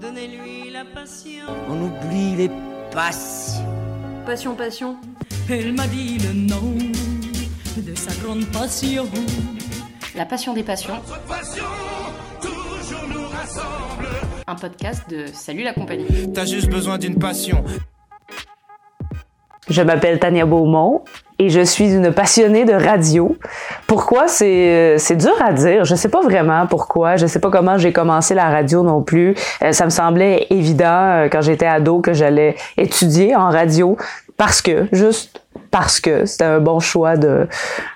Donnez-lui la passion. On oublie les passions. Passion, passion. Elle m'a dit le nom de sa grande passion. La passion des passions. Notre passion, toujours nous rassemble. Un podcast de Salut la compagnie. T'as juste besoin d'une passion. Je m'appelle Tania Beaumont et je suis une passionnée de radio. Pourquoi? C'est c'est dur à dire, je sais pas vraiment pourquoi, je sais pas comment j'ai commencé la radio non plus. Euh, ça me semblait évident euh, quand j'étais ado que j'allais étudier en radio parce que juste parce que c'était un bon choix de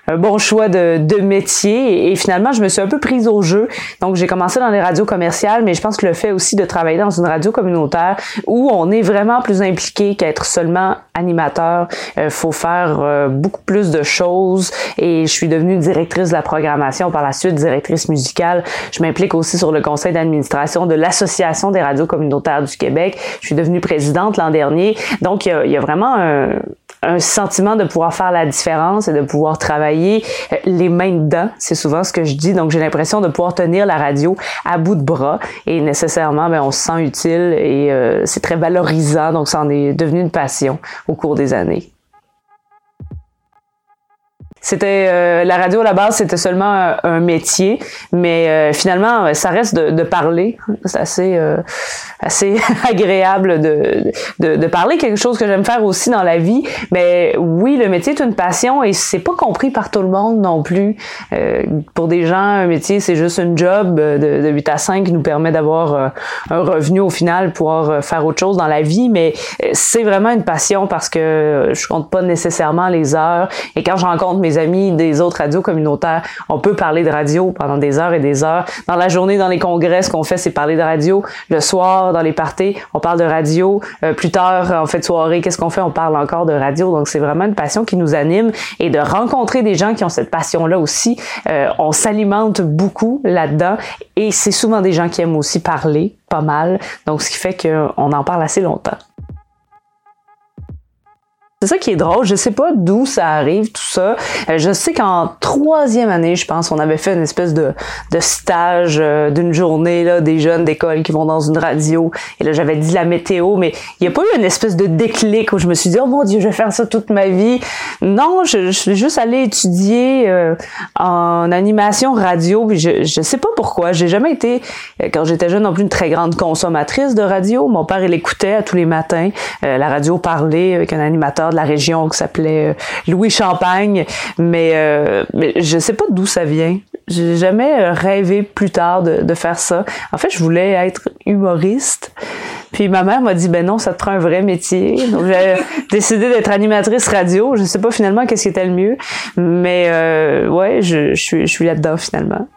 un bon choix de, de métier. Et, finalement je me suis un peu prise au jeu. Donc j'ai commencé dans les radios commerciales mais je pense que le fait aussi de travailler dans une radio communautaire où on est vraiment plus impliqué qu'être seulement animateur euh, faut faire euh, beaucoup plus de choses. Et je suis devenue directrice de la programmation par la suite directrice musicale. Je m'implique aussi sur le conseil d'administration de l'association des radios communautaires du Québec. Je suis devenue présidente l'an dernier. Donc il y a, il y a vraiment un, un sentiment de pouvoir faire la différence et de pouvoir travailler euh, les mains dedans. C'est souvent ce que je dis. Donc, j'ai l'impression de pouvoir tenir la radio à bout de bras et nécessairement, ben, on se sent utile et euh, c'est très valorisant. Donc, ça en est devenu une passion au cours des années. C'était euh, la radio à la base, c'était seulement un, un métier, mais euh, finalement, ça reste de, de parler. C'est assez euh, assez agréable de, de, de parler, quelque chose que j'aime faire aussi dans la vie. Mais oui, le métier est une passion et c'est pas compris par tout le monde non plus. Euh, pour des gens, un métier c'est juste une job de, de 8 à 5 qui nous permet d'avoir euh, un revenu au final, pouvoir faire autre chose dans la vie. Mais c'est vraiment une passion parce que je compte pas nécessairement les heures et quand je rencontre mes amis des autres radios communautaires, on peut parler de radio pendant des heures et des heures. Dans la journée, dans les congrès, ce qu'on fait, c'est parler de radio. Le soir, dans les parties, on parle de radio. Euh, plus tard, en fait soirée, qu'est-ce qu'on fait? On parle encore de radio. Donc, c'est vraiment une passion qui nous anime et de rencontrer des gens qui ont cette passion-là aussi. Euh, on s'alimente beaucoup là-dedans et c'est souvent des gens qui aiment aussi parler pas mal. Donc, ce qui fait qu'on en parle assez longtemps. C'est ça qui est drôle. Je sais pas d'où ça arrive, tout ça. Euh, je sais qu'en troisième année, je pense, on avait fait une espèce de, de stage euh, d'une journée, là, des jeunes d'école qui vont dans une radio. Et là, j'avais dit la météo, mais il n'y a pas eu une espèce de déclic où je me suis dit, oh mon Dieu, je vais faire ça toute ma vie. Non, je, suis juste allée étudier euh, en animation radio. Je, je sais pas pourquoi. J'ai jamais été, quand j'étais jeune, non plus une très grande consommatrice de radio. Mon père, il écoutait tous les matins. la radio parlait avec un animateur de la région qui s'appelait Louis Champagne, mais, euh, mais je sais pas d'où ça vient. J'ai jamais rêvé plus tard de, faire ça. En fait, je voulais être humoriste. Puis ma mère m'a dit ben non, ça te prend un vrai métier. Donc j'ai décidé d'être animatrice radio. Je sais pas finalement qu'est-ce qui était le mieux, mais euh, ouais, je suis là-dedans finalement.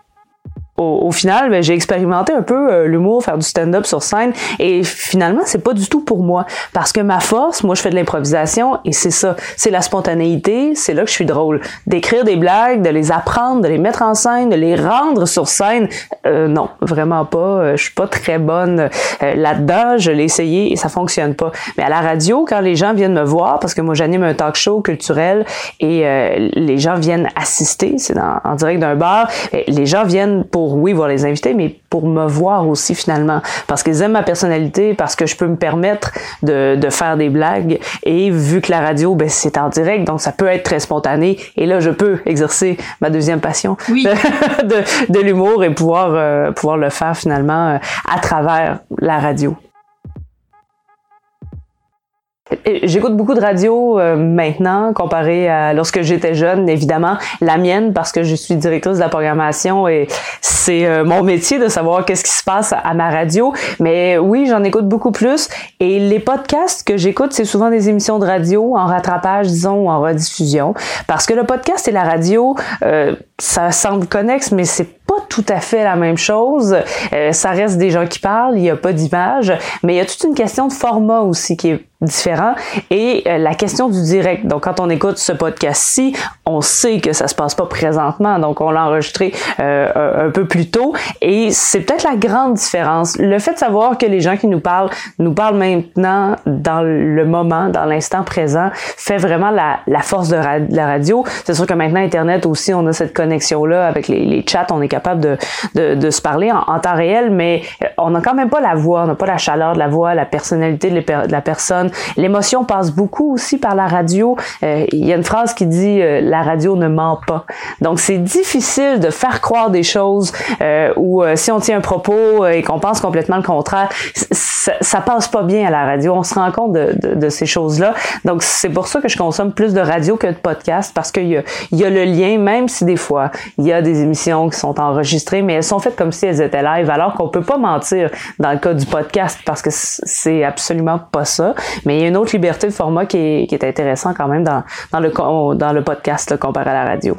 Au, au, final, ben, j'ai expérimenté un peu euh, l'humour, faire du stand-up sur scène, et finalement, c'est pas du tout pour moi. Parce que ma force, moi, je fais de l'improvisation, et c'est ça, c'est la spontanéité, c'est là que je suis drôle. D'écrire des blagues, de les apprendre, de les mettre en scène, de les rendre sur scène, euh, non, vraiment pas. Euh, je suis pas très bonne euh, là-dedans. Je l'ai essayé et ça fonctionne pas. Mais à la radio, quand les gens viennent me voir, parce que moi, j'anime un talk show culturel, et euh, les gens viennent assister, c'est en direct d'un bar, les gens viennent pour pour, oui, voir les invités, mais pour me voir aussi finalement. Parce qu'ils aiment ma personnalité, parce que je peux me permettre de, de faire des blagues. Et vu que la radio, ben, c'est en direct, donc ça peut être très spontané. Et là, je peux exercer ma deuxième passion oui. de, de, l'humour et pouvoir, euh, pouvoir le faire finalement euh, à travers la radio. J'écoute beaucoup de radio euh, maintenant comparé à lorsque j'étais jeune, évidemment. La mienne parce que je suis directrice de la programmation et c'est euh, mon métier de savoir qu'est-ce qui se passe à ma radio. Mais oui, j'en écoute beaucoup plus. Et les podcasts que j'écoute, c'est souvent des émissions de radio en rattrapage, disons, ou en rediffusion. Parce que le podcast et la radio, euh, ça semble connexe, mais c'est pas tout à fait la même chose. Euh, ça reste des gens qui parlent, il n'y a pas d'image, mais il y a toute une question de format aussi qui est différent et euh, la question du direct. Donc quand on écoute ce podcast-ci, on sait que ça se passe pas présentement, donc on l'a enregistré euh, un peu plus tôt et c'est peut-être la grande différence. Le fait de savoir que les gens qui nous parlent nous parlent maintenant dans le moment, dans l'instant présent, fait vraiment la, force de, la radio. C'est sûr que maintenant Internet aussi, on a cette connexion là avec les, chats, on est capable de, de, de se parler en, temps réel, mais on n'a quand même pas la voix, on n'a pas la chaleur de la voix, la personnalité de la personne. L'émotion passe beaucoup aussi par la radio. Euh, il y a une phrase qui dit euh, la radio ne ment pas. Donc c'est difficile de faire croire des choses euh, ou si on tient un propos et qu'on pense complètement le contraire, ça, ça, passe pas bien à la radio. On se rend compte de, de, de ces choses-là. Donc c'est pour ça que je consomme plus de radio que de podcast parce qu'il y a, y a le lien, même si des fois il y a des émissions qui sont enregistrées, mais elles sont faites comme si elles étaient live, alors qu'on peut pas mentir dans le cas du podcast parce que c'est absolument pas ça. Mais il y a une autre liberté de format qui est, qui est quand même dans, dans le dans le podcast là, comparé à la radio.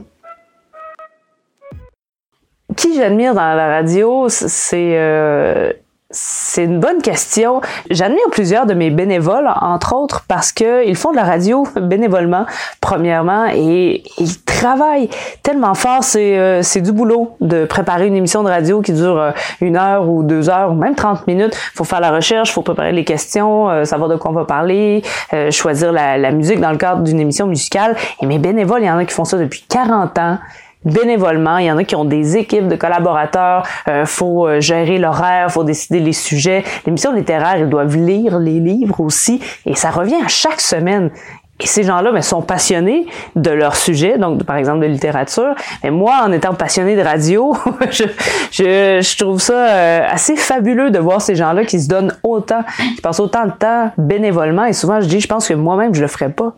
Qui j'admire dans la radio, c'est euh, c'est une bonne question. J'admire plusieurs de mes bénévoles, entre autres, parce qu'ils font de la radio bénévolement, premièrement, et ils travaillent tellement fort. C'est euh, du boulot de préparer une émission de radio qui dure euh, une heure ou deux heures ou même 30 minutes. faut faire la recherche, faut préparer les questions, euh, savoir de quoi on va parler, euh, choisir la, la musique dans le cadre d'une émission musicale. Et mes bénévoles, il y en a qui font ça depuis 40 ans bénévolement. Il y en a qui ont des équipes de collaborateurs. Euh, faut euh, gérer l'horaire, faut décider les sujets. L'émission littéraire, ils doivent lire les livres aussi. Et ça revient à chaque semaine. Et ces gens-là ben, sont passionnés de leur sujet, donc par exemple de littérature. Mais moi, en étant passionné de radio, je, je, je, trouve ça euh, assez fabuleux de voir ces gens-là qui se donnent autant, qui passent autant de temps bénévolement. Et souvent, je dis, je pense que moi-même, je le ferais pas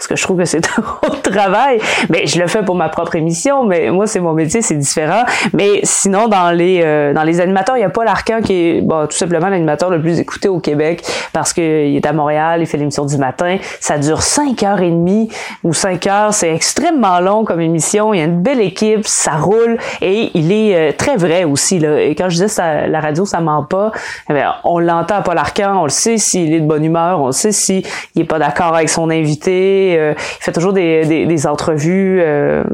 parce que je trouve que c'est un gros travail. Mais je le fais pour ma propre émission. Mais moi, c'est mon métier, c'est différent. Mais sinon, dans les euh, dans les animateurs, il y a Paul Arcan qui est bon, tout simplement l'animateur le plus écouté au Québec parce qu'il est à Montréal, il fait l'émission du matin. Ça dure 5h30 ou 5 heures. C'est extrêmement long comme émission. Il y a une belle équipe, ça roule et il est euh, très vrai aussi. Là. Et quand je disais ça, la radio, ça ment pas, eh on l'entend à Paul Arcan, on le sait s'il est de bonne humeur, on le sait s'il n'est pas d'accord avec son invité. Euh, il fait toujours des, des, des entrevues. Euh,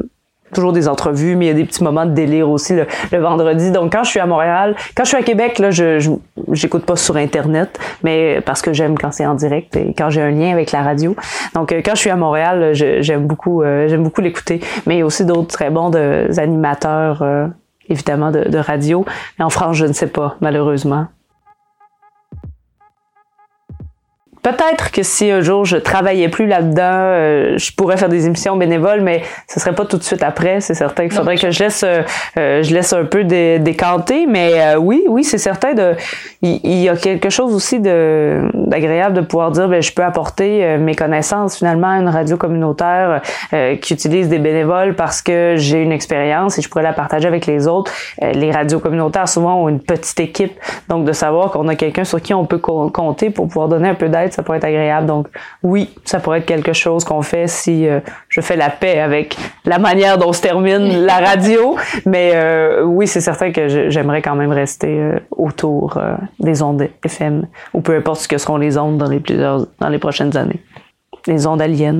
toujours des entrevues, mais il y a des petits moments de délire aussi le, le, vendredi. Donc quand je suis à Montréal, quand je suis à Québec, là, je j'écoute pas sur internet, mais parce que j'aime quand c'est en direct et quand j'ai un lien avec la radio. Donc quand je suis à Montréal, j'aime beaucoup euh, j'aime beaucoup l'écouter. Mais il y a aussi d'autres très bons de, animateurs, euh, évidemment de, de radio. Mais en France, je ne sais pas malheureusement. Peut-être que si un jour je travaillais plus là-dedans, euh, je pourrais faire des émissions bénévoles, mais ce serait pas tout de suite après. C'est certain qu'il faudrait que je laisse, euh, euh, je laisse un peu dé décanter. Mais euh, oui, oui, c'est certain. De, il, il, y a quelque chose aussi de d'agréable de pouvoir dire, ben je peux apporter euh, mes connaissances finalement à une radio communautaire qui utilise des bénévoles parce que j'ai une expérience et je pourrais la partager avec les autres. les radios communautaires souvent ont une petite équipe, donc de savoir qu'on a quelqu'un sur qui on peut compter pour pouvoir donner un peu d'aide ça pourrait être agréable. Donc oui, ça pourrait être quelque chose qu'on fait si euh, je fais la paix avec la manière dont se termine la radio. Mais euh, oui, c'est certain que j'aimerais quand même rester euh, autour des ondes FM ou peu importe ce que seront les ondes dans les plusieurs dans les prochaines années. Les ondes aliens.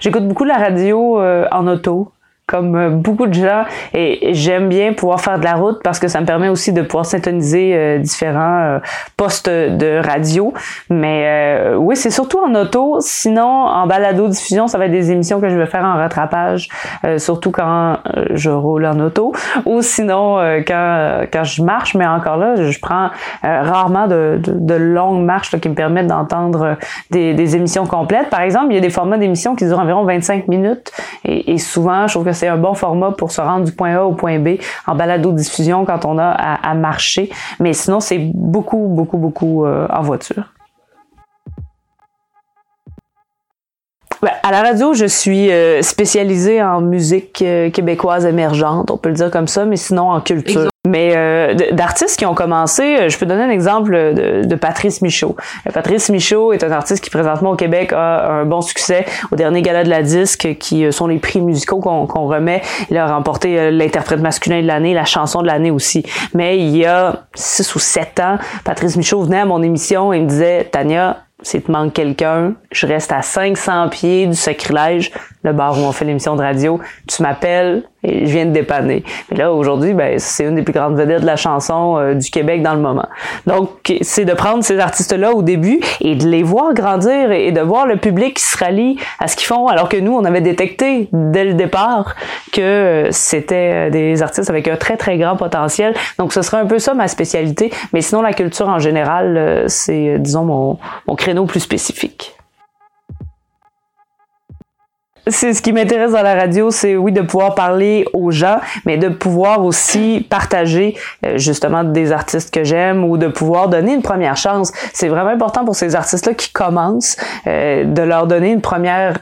J'écoute beaucoup la radio en auto comme euh, beaucoup de gens et j'aime bien pouvoir faire de la route parce que ça me permet aussi de pouvoir syntoniser euh, différents euh, postes de radio. Mais oui, c'est surtout en auto. Sinon, en balado diffusion, ça va être des émissions que je vais faire en rattrapage, surtout quand je roule en auto. Ou sinon, quand quand je marche, mais encore là, je prends rarement de, de, longues marches qui me permettent d'entendre des, des émissions complètes. Par exemple, il y a des formats d'émissions qui durent environ 25 minutes et, et souvent, je trouve que c'est un bon format pour se rendre du point A au point B en balado-diffusion quand on a à, à marcher. Mais sinon, c'est beaucoup, beaucoup, beaucoup euh, en voiture. Ben, à la radio, je suis euh, spécialisée en musique euh, québécoise émergente, on peut le dire comme ça, mais sinon en culture. Mais euh, d'artistes qui ont commencé, je peux donner un exemple de, de Patrice Michaud. Patrice Michaud est un artiste qui présentement au Québec a un bon succès au dernier gala de la disque, qui sont les prix musicaux qu'on qu remet. Il a remporté l'interprète masculin de l'année, la chanson de l'année aussi. Mais il y a six ou sept ans, Patrice Michaud venait à mon émission et me disait, Tania, s'il te manque quelqu'un, je reste à 500 pieds du sacrilège, le bar où on fait l'émission de radio, tu m'appelles et je viens de dépanner. Mais là, aujourd'hui, ben, c'est une des plus grandes vedettes de la chanson euh, du Québec dans le moment. Donc, c'est de prendre ces artistes-là au début et de les voir grandir et de voir le public qui se rallie à ce qu'ils font, alors que nous, on avait détecté dès le départ que c'était des artistes avec un très, très grand potentiel. Donc, ce serait un peu ça ma spécialité. Mais sinon, la culture en général, euh, c'est, disons, mon créneau plus spécifique c'est ce qui m'intéresse dans la radio, c'est oui de pouvoir parler aux gens, mais de pouvoir aussi partager euh, justement des artistes que j'aime ou de pouvoir donner une première chance. C'est vraiment important pour ces artistes-là qui commencent euh, de leur donner une première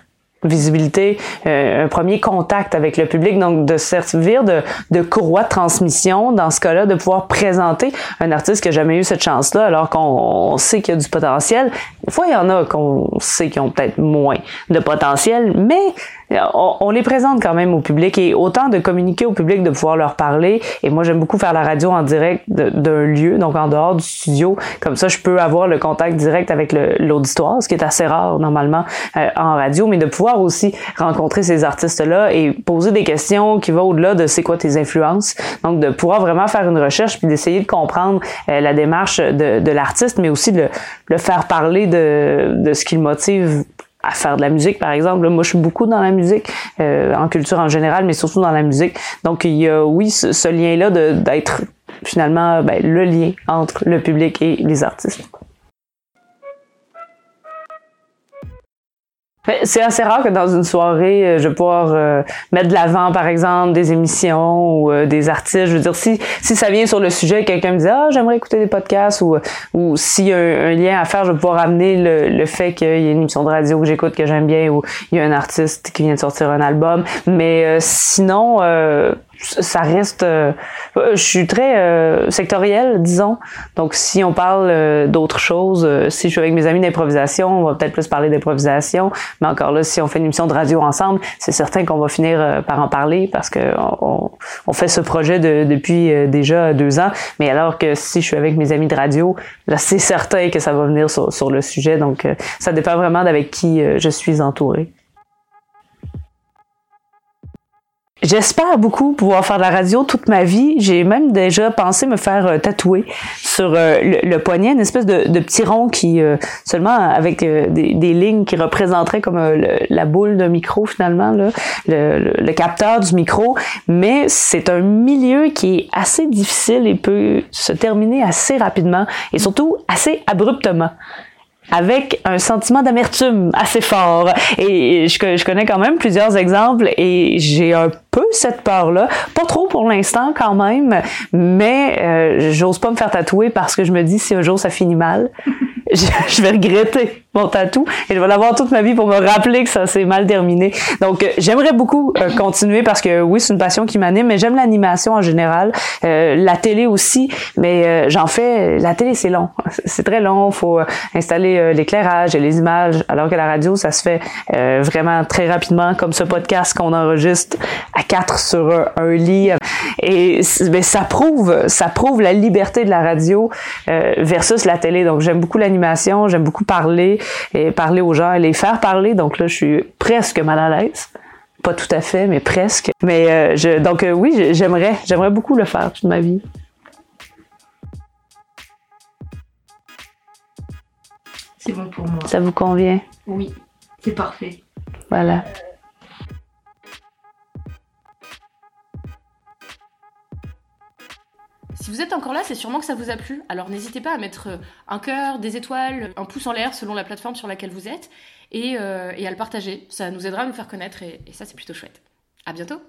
visibilité, euh, un premier contact avec le public, donc de servir de, de courroie de transmission, dans ce cas-là, de pouvoir présenter un artiste qui n'a jamais eu cette chance-là, alors qu'on sait qu'il y a du potentiel. Des fois, il y en a qu'on sait qui ont peut-être moins de potentiel, mais on, les présente quand même au public et autant de communiquer au public, de pouvoir leur parler. Et moi, j'aime beaucoup faire la radio en direct d'un lieu, donc en dehors du studio. Comme ça, je peux avoir le contact direct avec l'auditoire, ce qui est assez rare normalement euh, en radio, mais de pouvoir aussi rencontrer ces artistes-là et poser des questions qui vont au-delà de c'est quoi tes influences. Donc, de pouvoir vraiment faire une recherche puis d'essayer de comprendre euh, la démarche de, de l'artiste, mais aussi de le faire parler de, de ce qui le motive à faire de la musique, par exemple. moi, je suis beaucoup dans la musique, euh, en culture en général, mais surtout dans la musique. Donc, il y a, oui, ce, lien-là d'être finalement ben, le lien entre le public et les artistes. C'est assez rare que dans une soirée, euh, je vais pouvoir euh, mettre de l'avant, par exemple, des émissions ou euh, des artistes. Je veux dire, si, si ça vient sur le sujet, quelqu'un me dit Ah, j'aimerais écouter des podcasts ou, ou s'il y a un, lien à faire, je vais pouvoir amener le, le fait qu'il y a une émission de radio que j'écoute que j'aime bien ou il y a un artiste qui vient de sortir un album. Mais sinon, ça reste euh, je suis très euh, sectoriel disons. Donc si on parle euh, d'autres choses si je suis avec mes amis d'improvisation on va peut-être plus parler d'improvisation. Mais encore là si on fait une émission de radio ensemble c'est certain qu'on va finir par en parler parce que on, on fait ce projet de, depuis déjà deux ans. Mais alors que si je suis avec mes amis de radio là c'est certain que ça va venir sur, sur le sujet. Donc ça dépend vraiment d'avec qui je suis entourée J'espère beaucoup pouvoir faire de la radio toute ma vie. J'ai même déjà pensé me faire euh, tatouer sur euh, le, poignet une espèce de, petit rond qui euh, seulement avec des, des, lignes qui représenteraient comme la boule de micro finalement, là, le, le, capteur du micro. Mais c'est un milieu qui est assez difficile et peut se terminer assez rapidement et surtout assez abruptement avec un sentiment d'amertume assez fort. Et je, connais quand même plusieurs exemples et j'ai un peu cette peur-là. Pas trop pour l'instant quand même, mais euh, j'ose pas me faire tatouer parce que je me dis si un jour ça finit mal, je, vais regretter mon tatou et je vais l'avoir toute ma vie pour me rappeler que ça s'est mal terminé. Donc euh, j'aimerais beaucoup euh, continuer parce que oui, c'est une passion qui m'anime, mais j'aime l'animation en général, euh, la télé aussi, mais j'en fais la télé c'est long. C'est très long, faut installer l'éclairage et les images alors que la radio ça se fait vraiment très rapidement comme ce podcast qu'on enregistre à quatre sur un, lit et ben, ça prouve ça prouve la liberté de la radio versus la télé. Donc j'aime beaucoup l'animation j'aime beaucoup parler et parler aux gens et les faire parler. Donc là, je suis presque mal à l'aise. Pas tout à fait, mais presque. Mais euh, je, donc euh, oui, j'aimerais, j'aimerais beaucoup le faire toute ma vie. C'est bon pour moi. Ça vous convient? Oui, c'est parfait. Voilà. Si vous êtes encore là, c'est sûrement que ça vous a plu. Alors n'hésitez pas à mettre euh, un cœur, des étoiles, un pouce en l'air selon la plateforme sur laquelle vous êtes et, euh, à le partager. Ça nous aidera à nous faire connaître et, ça c'est plutôt chouette. À bientôt